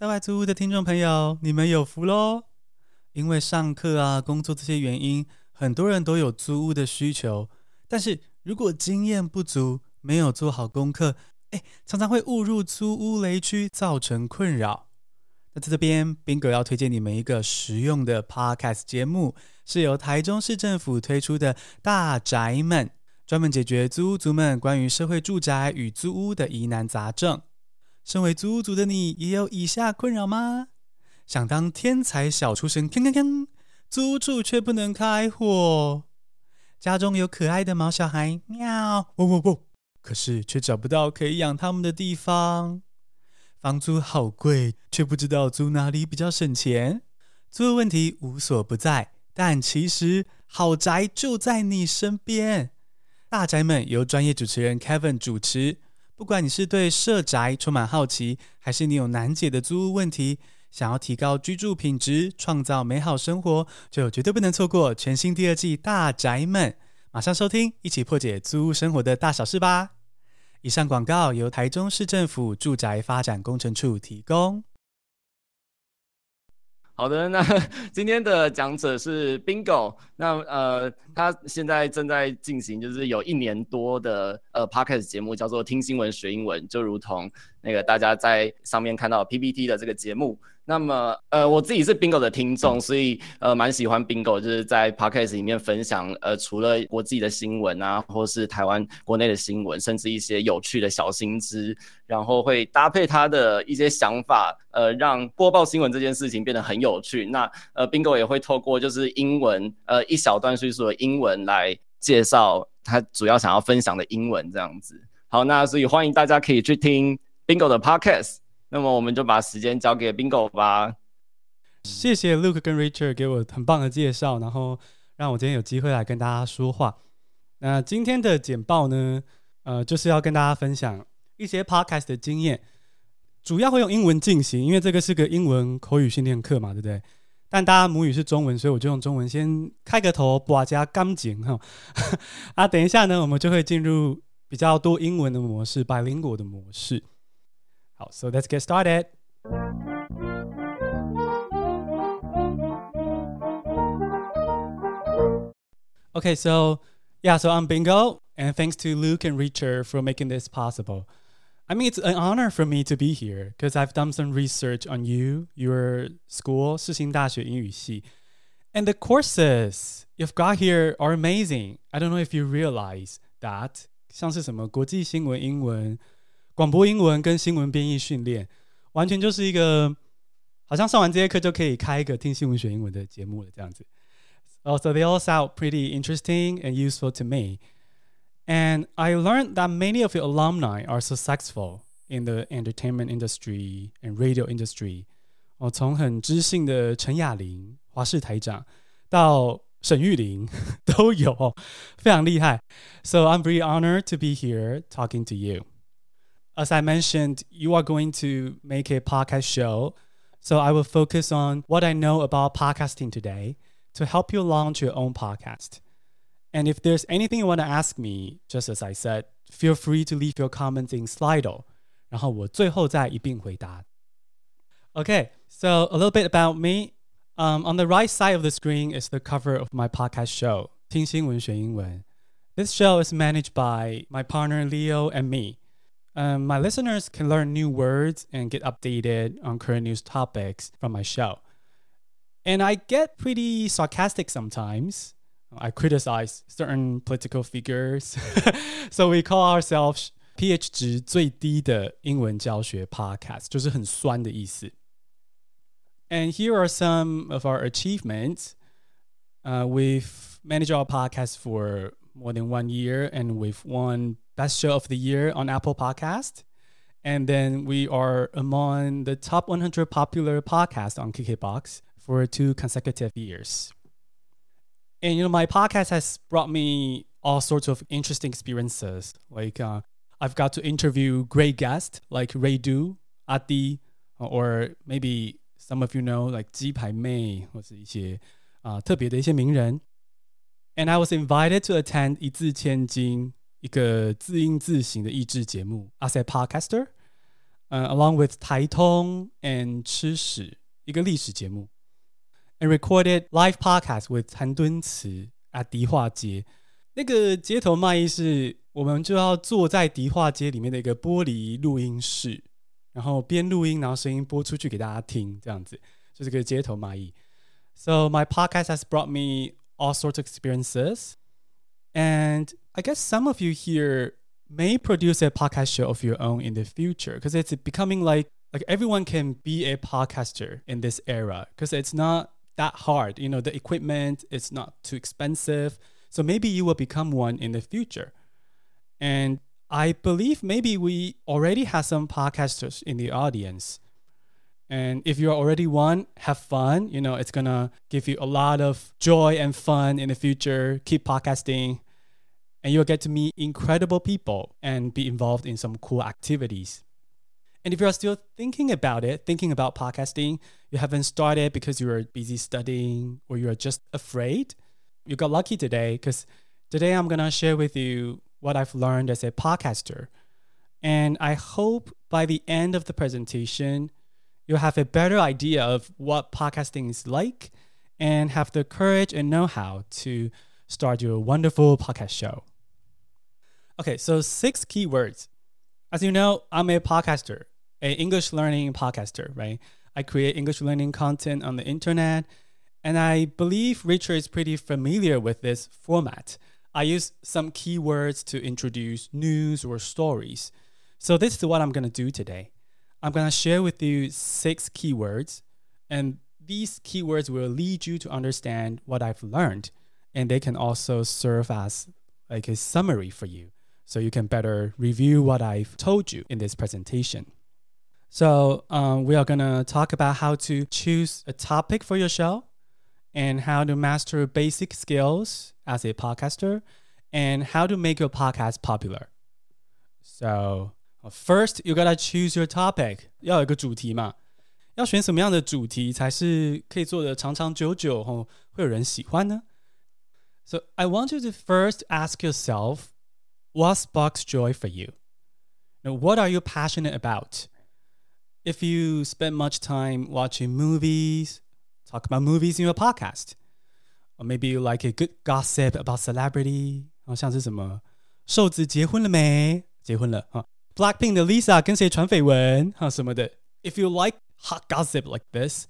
在外租屋的听众朋友，你们有福喽！因为上课啊、工作这些原因，很多人都有租屋的需求。但是如果经验不足，没有做好功课，哎，常常会误入租屋雷区，造成困扰。那在这边，Bingo 要推荐你们一个实用的 Podcast 节目，是由台中市政府推出的《大宅们》，专门解决租屋族们关于社会住宅与租屋的疑难杂症。身为租屋族的你，也有以下困扰吗？想当天才小厨神，锵锵锵，租住却不能开火；家中有可爱的毛小孩，喵，喔喔喔，可是却找不到可以养他们的地方。房租好贵，却不知道租哪里比较省钱。租的问题无所不在，但其实好宅就在你身边。大宅们由专业主持人 Kevin 主持。不管你是对社宅充满好奇，还是你有难解的租屋问题，想要提高居住品质、创造美好生活，就绝对不能错过全新第二季《大宅们》。马上收听，一起破解租屋生活的大小事吧！以上广告由台中市政府住宅发展工程处提供。好的，那 今天的讲者是 Bingo，那呃，他现在正在进行就是有一年多的呃 podcast 节目，叫做听新闻学英文，就如同那个大家在上面看到 PPT 的这个节目。那么，呃，我自己是 Bingo 的听众，所以呃，蛮喜欢 Bingo，就是在 Podcast 里面分享，呃，除了国际的新闻啊，或是台湾国内的新闻，甚至一些有趣的小新知，然后会搭配他的一些想法，呃，让播报新闻这件事情变得很有趣。那呃，Bingo 也会透过就是英文，呃，一小段叙述的英英文来介绍他主要想要分享的英文这样子。好，那所以欢迎大家可以去听 Bingo 的 Podcast。那么我们就把时间交给 Bingo 吧。谢谢 Luke 跟 Richard 给我很棒的介绍，然后让我今天有机会来跟大家说话。那今天的简报呢，呃，就是要跟大家分享一些 Podcast 的经验，主要会用英文进行，因为这个是个英文口语训练课嘛，对不对？但大家母语是中文，所以我就用中文先开个头，把加钢琴哈。啊，等一下呢，我们就会进入比较多英文的模式，bilingual 的模式。好 so let's get started. Okay, so yeah, so I'm Bingo, and thanks to Luke and Richard for making this possible. I mean, it's an honor for me to be here because I've done some research on you, your school, 世新大学英语系, and the courses you've got here are amazing. I don't know if you realize that. 像是什么国际新闻英文。广播英文跟新闻编译训练，完全就是一个好像上完这些课就可以开一个听新闻学英文的节目了这样子。Oh, so they all sound pretty interesting and useful to me. And I learned that many of your alumni are successful in the entertainment industry and radio industry. 哦，从很知性的陈雅玲华视台长到沈玉玲都有，非常厉害。So I'm very honored to be here talking to you as I mentioned, you are going to make a podcast show. So I will focus on what I know about podcasting today to help you launch your own podcast. And if there's anything you want to ask me, just as I said, feel free to leave your comments in Slido. Okay, so a little bit about me. Um, on the right side of the screen is the cover of my podcast show, 听新闻学英文. This show is managed by my partner Leo and me. Um, my listeners can learn new words and get updated on current news topics from my show. And I get pretty sarcastic sometimes. I criticize certain political figures. so we call ourselves pH 值最低的英文教学 podcast，就是很酸的意思。And here are some of our achievements. Uh, we've managed our podcast for more than one year, and we've won Best Show of the Year on Apple Podcast. And then we are among the top 100 popular podcasts on KKBox for two consecutive years. And you know, my podcast has brought me all sorts of interesting experiences. Like uh, I've got to interview great guests like Ray Du, Ati, or maybe some of you know like 鸡排妹或是一些啊、呃、特别的一些名人。And I was invited to attend 一字千金一个自音自行的益智节目，I said podcaster。 uh, along with 台通 and 吃史一个历史节目 ，and recorded live podcast with 谭敦慈 at 迪化街。那个街头卖艺是，我们就要坐在迪化街里面的一个玻璃录音室，然后边录音，然后声音播出去给大家听，这样子就是个街头卖艺。So my podcast has brought me all sorts of experiences, and I guess some of you here may produce a podcast show of your own in the future because it's becoming like like everyone can be a podcaster in this era because it's not that hard. You know, the equipment is not too expensive. So maybe you will become one in the future. And I believe maybe we already have some podcasters in the audience. And if you're already one, have fun. You know, it's gonna give you a lot of joy and fun in the future. Keep podcasting and you'll get to meet incredible people and be involved in some cool activities. And if you're still thinking about it, thinking about podcasting, you haven't started because you are busy studying or you're just afraid, you got lucky today because today I'm going to share with you what I've learned as a podcaster. And I hope by the end of the presentation, you'll have a better idea of what podcasting is like and have the courage and know how to start your wonderful podcast show. Okay, so six keywords. As you know, I'm a podcaster, a English learning podcaster, right? I create English learning content on the internet, and I believe Richard is pretty familiar with this format. I use some keywords to introduce news or stories. So this is what I'm going to do today. I'm going to share with you six keywords, and these keywords will lead you to understand what I've learned, and they can also serve as like a summary for you so you can better review what I've told you in this presentation. So, um, we are going to talk about how to choose a topic for your show and how to master basic skills as a podcaster and how to make your podcast popular. So, first, you gotta choose your topic. 要有一个主题嘛，要选什么样的主题才是可以做的长长久久，吼，会有人喜欢呢？So I want you to first ask yourself what sparks joy for you? Now, what are you passionate about? If you spend much time watching movies, talk about movies in your podcast. Or maybe you like a good gossip about celebrity，好像是什么瘦子结婚了没？结婚了啊！Blackpink 的 Lisa 跟谁传绯闻啊什么的。If you like hot gossip like this,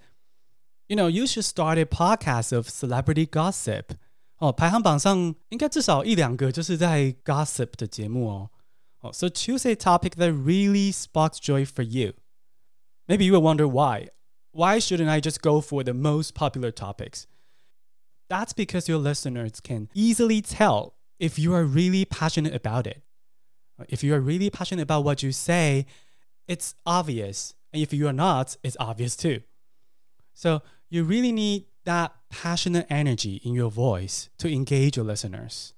you know you should start a podcast of celebrity gossip. 哦，排行榜上应该至少一两个就是在 gossip 的节目哦。哦，so choose a topic that really sparks joy for you. Maybe you will wonder why. Why shouldn't I just go for the most popular topics? That's because your listeners can easily tell if you are really passionate about it. If you are really passionate about what you say, it's obvious. And if you are not, it's obvious too. So you really need that passionate energy in your voice to engage your listeners.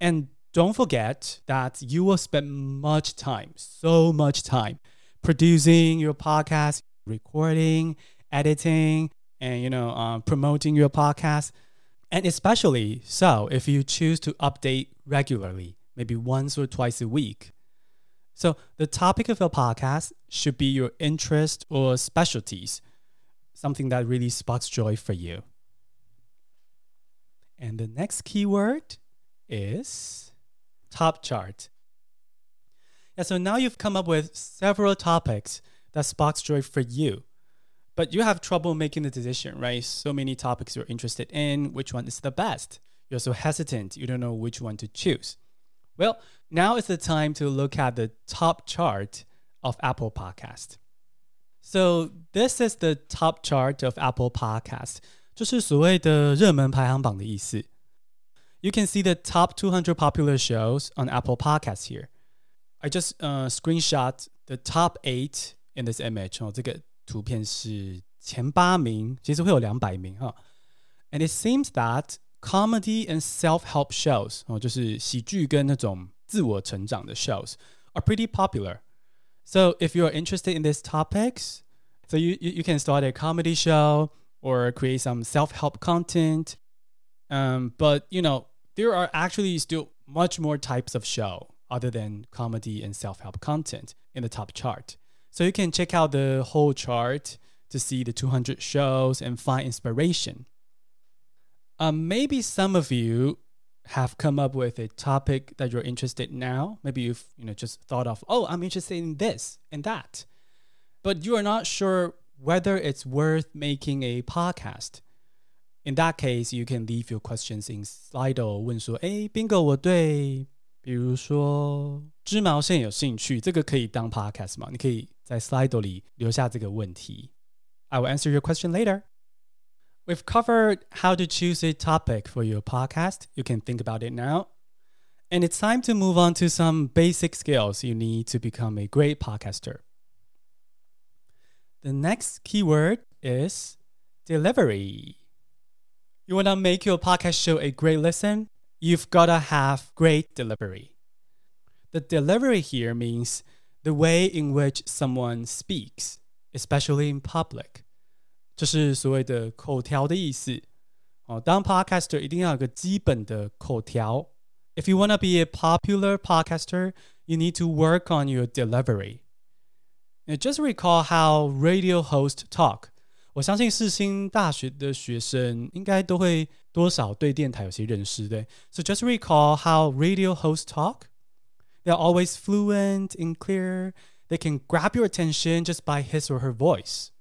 And don't forget that you will spend much time, so much time producing your podcast, recording, editing, and you know, um, promoting your podcast. And especially so if you choose to update regularly, maybe once or twice a week. So the topic of your podcast should be your interest or specialties something that really sparks joy for you. And the next keyword is top chart. Yeah, so now you've come up with several topics that sparks joy for you. But you have trouble making the decision, right? So many topics you're interested in, which one is the best? You're so hesitant, you don't know which one to choose. Well, now is the time to look at the top chart of Apple Podcast. So this is the top chart of Apple Podcast，就是所谓的热门排行榜的意思。You can see the top 200 popular shows on Apple Podcasts here. I just uh screenshot the top eight in this image 哦，这个图片是前八名，其实会有两百名哈。And it seems that comedy and self-help shows 哦，就是喜剧跟那种自我成长的 shows are pretty popular. So if you're interested in these topics, so you, you, you can start a comedy show or create some self-help content. Um, but you know, there are actually still much more types of show other than comedy and self help content in the top chart. So you can check out the whole chart to see the 200 shows and find inspiration. Um, maybe some of you have come up with a topic that you're interested in now. Maybe you've you know just thought of, oh, I'm interested in this and that, but you are not sure whether it's worth making a podcast. In that case, you can leave your questions in Slido 问说，哎，Bingo，我对 比如说织毛线有兴趣，这个可以当 podcast 吗？你可以在 Slido 里留下这个问题。I will answer your question later. We've covered how to choose a topic for your podcast. You can think about it now. And it's time to move on to some basic skills you need to become a great podcaster. The next keyword is delivery. You want to make your podcast show a great listen? You've got to have great delivery. The delivery here means the way in which someone speaks, especially in public. 这是所谓的口条的意思哦。当 podcaster 一定要有个基本的口条。If you want to be a popular podcaster, you need to work on your delivery. Now, just recall how radio hosts talk. 我相信世新大学的学生应该都会多少对电台有些认识，对。So just recall how radio hosts talk. They're always fluent and clear. They can grab your attention just by his or her voice.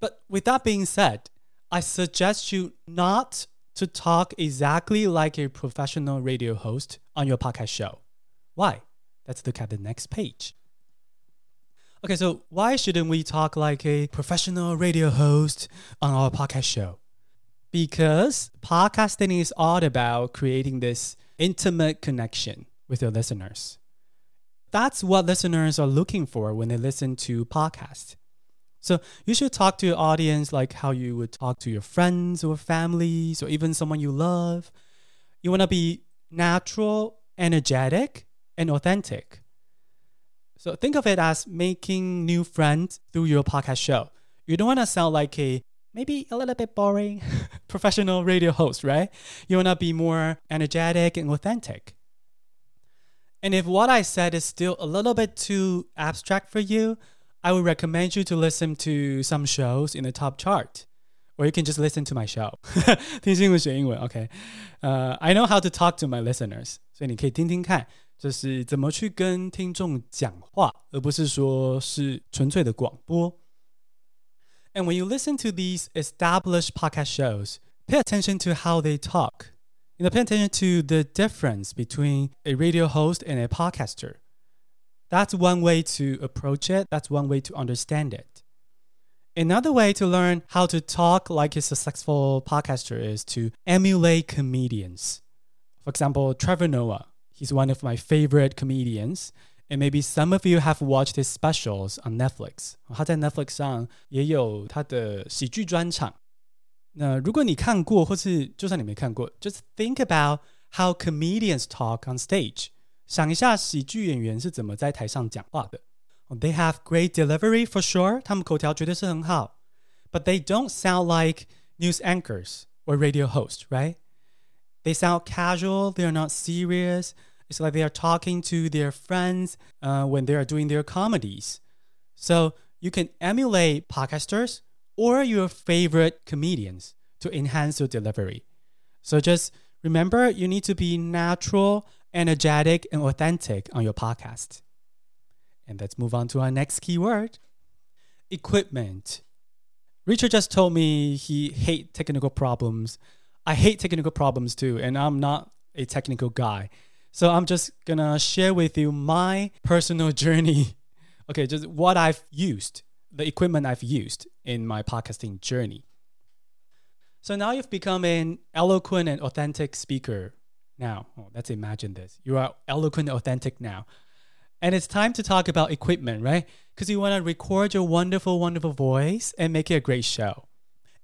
But with that being said, I suggest you not to talk exactly like a professional radio host on your podcast show. Why? Let's look at the next page. Okay, so why shouldn't we talk like a professional radio host on our podcast show? Because podcasting is all about creating this intimate connection with your listeners. That's what listeners are looking for when they listen to podcasts. So you should talk to your audience like how you would talk to your friends or families or even someone you love. You want to be natural, energetic, and authentic. So think of it as making new friends through your podcast show. You don't want to sound like a maybe a little bit boring professional radio host, right? You want to be more energetic and authentic. And if what I said is still a little bit too abstract for you, I would recommend you to listen to some shows in the top chart. Or you can just listen to my show. 听新闻学英文，OK？呃、uh,，I know how to talk to my listeners，所以你可以听听看， 就是怎么去跟听众讲话，而不是说是纯粹的广播。And when you listen to these established podcast shows, pay attention to how they talk. You know, pay attention to the difference between a radio host and a podcaster. That's one way to approach it. That's one way to understand it. Another way to learn how to talk like a successful podcaster is to emulate comedians. For example, Trevor Noah. He's one of my favorite comedians. And maybe some of you have watched his specials on Netflix. 他在 Netflix 上也有他的喜剧专场。那如果你看过，或是就算你没看过，just think about how comedians talk on stage. 想一下喜剧演员是怎么在台上讲话的。They have great delivery for sure，他们口条绝对是很好，but they don't sound like news anchors or radio hosts, right? They sound casual. They are not serious. It's like they are talking to their friends uh, when they are doing their comedies. So you can emulate podcasters or your favorite comedians to enhance your delivery. So just remember, you need to be natural energetic, and authentic on your podcast. And let's move on to our next keyword equipment. Richard just told me he hate technical problems. I hate technical problems too, and I'm not a technical guy. So I'm just gonna share with you my personal journey. Okay, just what I've used, the equipment I've used in my podcasting journey. So now you've become an eloquent and authentic speaker now. Oh, let's imagine this. You are eloquent, and authentic now. And it's time to talk about equipment, right? Because you want to record your wonderful, wonderful voice and make it a great show.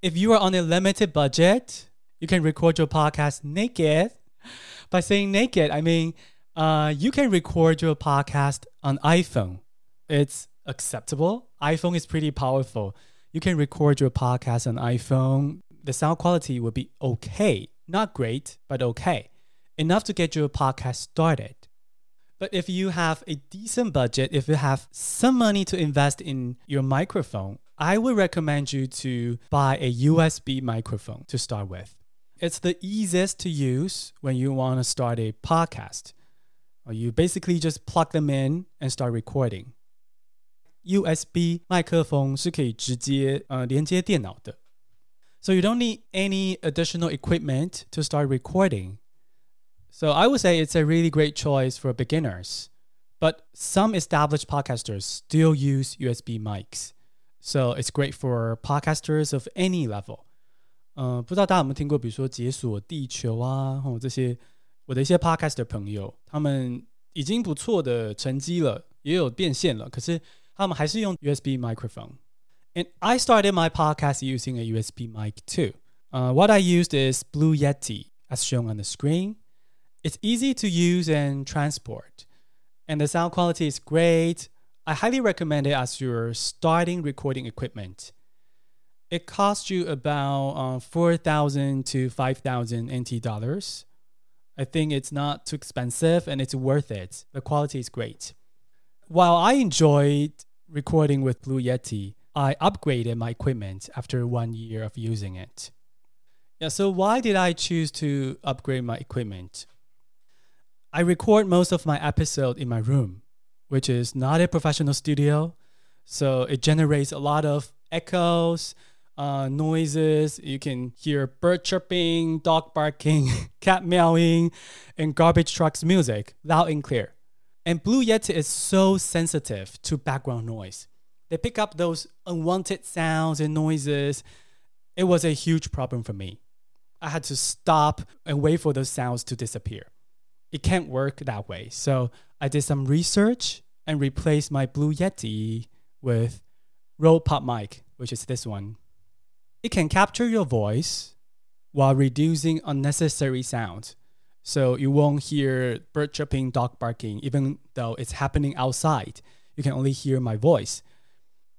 If you are on a limited budget, you can record your podcast naked. By saying naked, I mean uh, you can record your podcast on iPhone. It's acceptable. iPhone is pretty powerful. You can record your podcast on iPhone. The sound quality will be okay. Not great, but okay enough to get your podcast started. But if you have a decent budget, if you have some money to invest in your microphone, I would recommend you to buy a USB microphone to start with. It's the easiest to use when you want to start a podcast. You basically just plug them in and start recording. USB 麦克风是可以直接呃连接电脑的。So you don't need any additional equipment to start recording. So I would say it's a really great choice for beginners. But some established podcasters still use USB mics. So it's great for podcasters of any level. 呃，不知道大家有没有听过，比如说解锁地球啊，或这些我的一些 podcast 的朋友，他们已经不错的成绩了，也有变现了，可是他们还是用 USB microphone. And I started my podcast using a USB mic too. Uh, what I used is Blue Yeti, as shown on the screen. It's easy to use and transport, and the sound quality is great. I highly recommend it as your starting recording equipment. It costs you about uh, 4,000 to 5,000 NT dollars. I think it's not too expensive and it's worth it. The quality is great. While I enjoyed recording with Blue Yeti, I upgraded my equipment after one year of using it. Yeah, so why did I choose to upgrade my equipment? I record most of my episode in my room, which is not a professional studio. So it generates a lot of echoes, uh, noises. You can hear bird chirping, dog barking, cat meowing, and garbage trucks music loud and clear. And Blue Yeti is so sensitive to background noise. They pick up those unwanted sounds and noises. It was a huge problem for me. I had to stop and wait for those sounds to disappear it can't work that way. So I did some research and replaced my Blue Yeti with Rode PodMic, which is this one. It can capture your voice while reducing unnecessary sound. So you won't hear bird chirping, dog barking, even though it's happening outside. You can only hear my voice.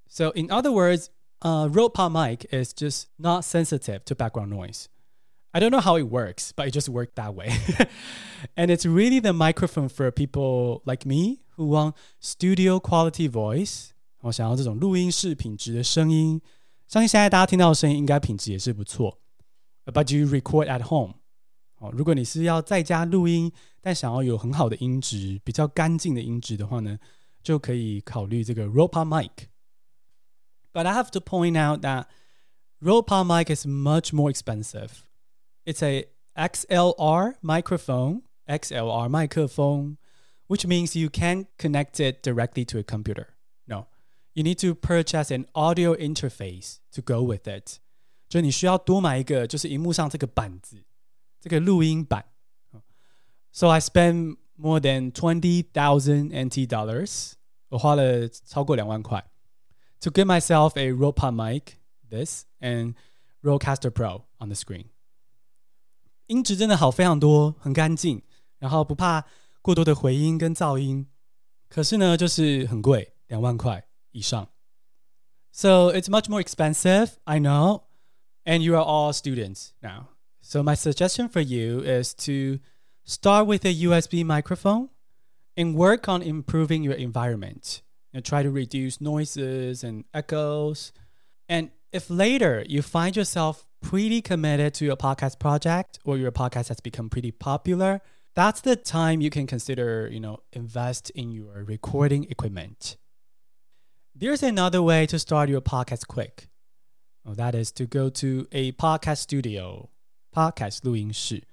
So in other words, uh, Rode PodMic is just not sensitive to background noise. I don't know how it works, but it just worked that way. and it's really the microphone for people like me who want studio quality voice，我想要这种录音室品质的声音。 相信现在大家听到的声音应该品质也是不错。But you record at home，哦，如果你是要在家录音，但想要有很好的音质、比较干净的音质的话呢，就可以考虑这个 Rode PodMic。But I have to point out that Rode PodMic is much more expensive. It's a XLR microphone, XLR microphone, which means you can't connect it directly to a computer you need to purchase an audio interface to go with it. it。就你需要多买一个，就是荧幕上这个板子，这个录音板。So I spent more than twenty thousand NT dollars，我花了超过两万块，to get myself a Rode PodMic, this and Rodecaster Pro on the screen。音质真的好非常多，很干净，然后不怕过多的回音跟噪音。可是呢，就是很贵，两万块。以上。So it's much more expensive, I know, and you are all students now. So my suggestion for you is to start with a USB microphone and work on improving your environment. And try to reduce noises and echoes. And if later you find yourself pretty committed to your podcast project or your podcast has become pretty popular, that's the time you can consider, you know, invest in your recording equipment. There's another way to start your podcast quick. Well, that is to go to a podcast studio, podcast 录音室。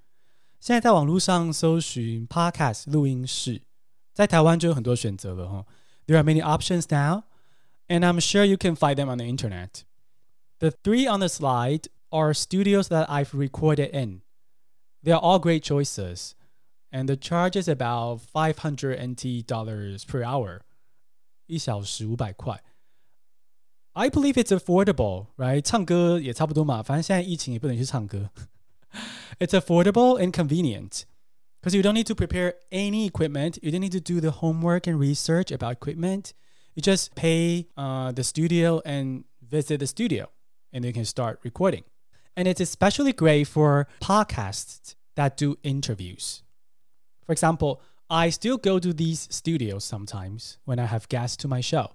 现在在网络上搜寻 podcast 录音室，在台湾就有很多选择了哈。There are many options now, and I'm sure you can find them on the internet. The three on the slide are studios that I've recorded in. They are all great choices, and the charge is about 500 NT dollars per hour. 一小时五百块。I believe it's affordable, right? 唱歌也差不多嘛，反正现在疫情也不能去唱歌。it's affordable and convenient because you don't need to prepare any equipment. You don't need to do the homework and research about equipment. You just pay uh, the studio and visit the studio, and you can start recording. And it's especially great for podcasts that do interviews. For example, I still go to these studios sometimes when I have guests to my show.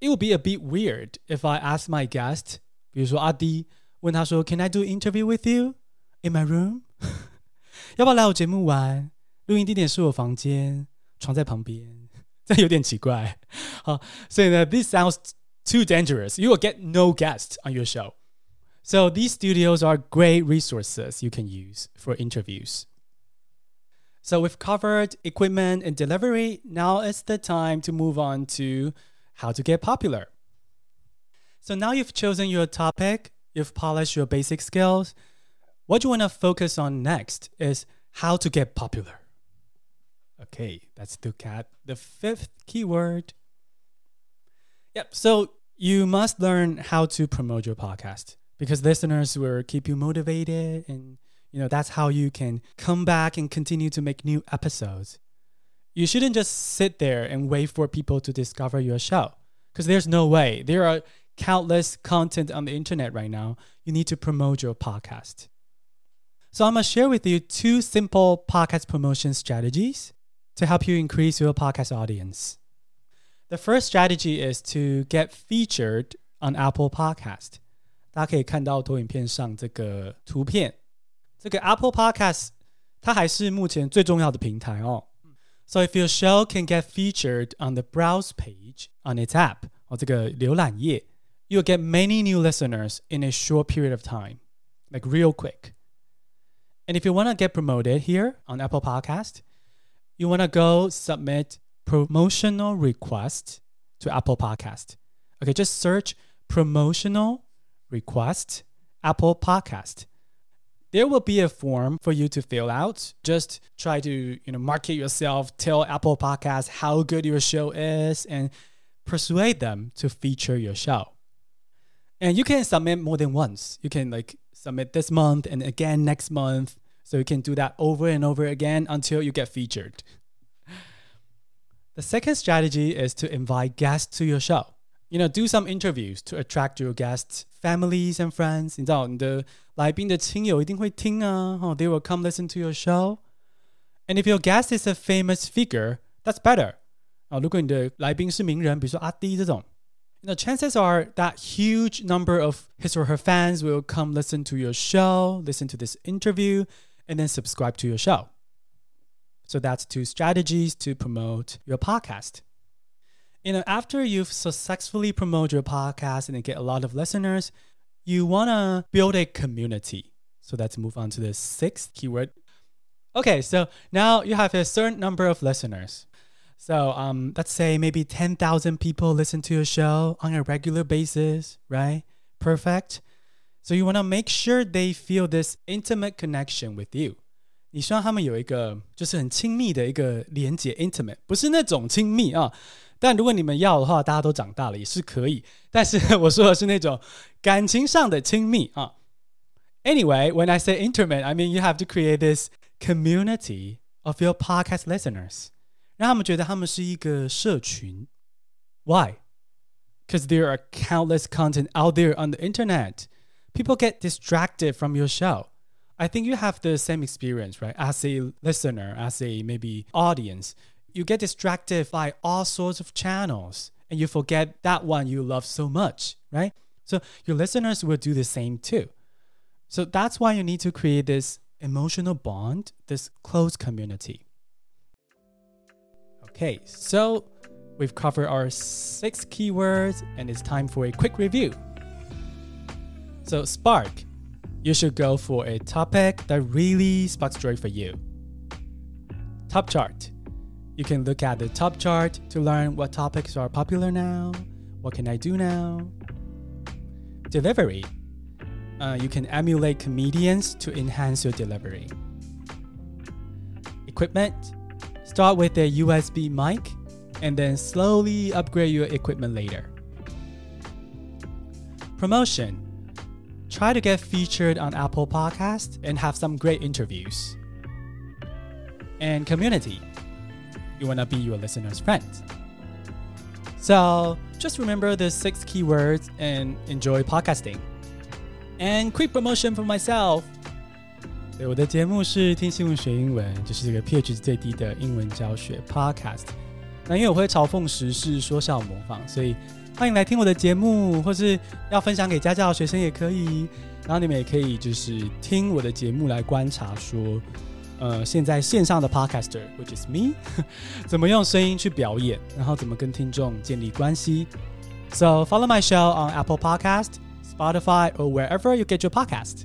It would be a bit weird if I ask my guest, 比如说阿 D，问他说 Can I do interview with you in my room？要不要来我节目玩？录音地点是我房间，床在旁边，这有点奇怪。好，所以呢，this sounds too dangerous. You will get no guests on your show. So these studios are great resources you can use for interviews. So we've covered equipment and delivery. Now it's the time to move on to how to get popular. So now you've chosen your topic, you've polished your basic skills. What you want to focus on next is how to get popular. Okay, let's look at the fifth keyword. Yep, so you must learn how to promote your podcast because listeners will keep you motivated and you know that's how you can come back and continue to make new episodes. You shouldn't just sit there and wait for people to discover your show because there's no way. There are countless content on the internet right now. You need to promote your podcast. So I'm going to share with you two simple podcast promotion strategies to help you increase your podcast audience. The first strategy is to get featured on Apple Podcast. 大家可以看到投影片上这个图片， 这个 Apple Podcast 它还是目前最重要的平台哦。So if your show can get featured on the browse page on its app 哦这个浏览页，you'll get many new listeners in a short period of time, like real quick. And if you want to get promoted here on Apple Podcast, you want to go submit promotional request to Apple Podcast. Okay, just search promotional request Apple Podcast. there will be a form for you to fill out. Just try to, you know, market yourself, tell Apple Podcast how good your show is and persuade them to feature your show. And you can submit more than once. You can like submit this month and again next month. So you can do that over and over again until you get featured. The second strategy is to invite guests to your show You know, do some interviews to attract your guests, families and friends. 你知道你的来宾的亲友一定会听啊，哦，they will come listen to your show. And if your guest is a famous figure, that's better. 啊，如果你的来宾是名人，比如说阿弟这种，the chances are that huge number of his or her fans will come listen to your show, listen to this interview, and then subscribe to your show. So that's two strategies to promote your podcast. You know, after you've successfully promoted your podcast and get a lot of listeners, you want to build a community. So let's move on to the sixth keyword. Okay, so now you have a certain number of listeners. So um, let's say maybe 10,000 people listen to your show on a regular basis, right? Perfect. So you want to make sure they feel this intimate connection with you. 你希望他们有一个就是很亲密的一个连接，intimate，不是那种亲密啊。 但如果你们要的话，大家都长大了也是可以。但是我说的是那种感情上的亲密啊。Anyway, when I say intimate, I mean you have to create this community of your podcast listeners，让他们觉得他们是一个社群。Why? Because there are countless content out there on the internet. People get distracted from your show. I think you have the same experience, right? As a listener, as a maybe audience, you get distracted by all sorts of channels and you forget that one you love so much, right? So your listeners will do the same too. So that's why you need to create this emotional bond, this close community. Okay, so we've covered our six keywords and it's time for a quick review. So, Spark you should go for a topic that really sparks joy for you. Top chart. You can look at the top chart to learn what topics are popular now, what can I do now. Delivery. Uh, you can emulate comedians to enhance your delivery. Equipment. Start with a USB mic and then slowly upgrade your equipment later. Promotion try to get featured on Apple Podcast and have some great interviews. And community, you want to be your listener's friend. So just remember the six keywords and enjoy podcasting. And quick promotion for myself. 对，我的节目是听新闻学英文，就是这个 pH 最低的英文教学 podcast。那因为我会嘲讽时事，说笑模仿，所以欢迎来听我的节目，或是要分享给家教学生也可以。然后你们也可以就是听我的节目来观察说， 呃，现在线上的 podcaster，which is me，怎么用声音去表演，然后怎么跟听众建立关系。So follow my show on Apple Podcast, Spotify, or wherever you get your podcast.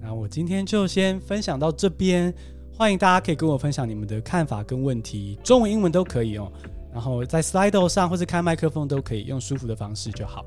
那我今天就先分享到这边，欢迎大家可以跟我分享你们的看法跟问题，中文、英文都可以哦。然后在 Slido 上或是开麦克风都可以，用舒服的方式就好。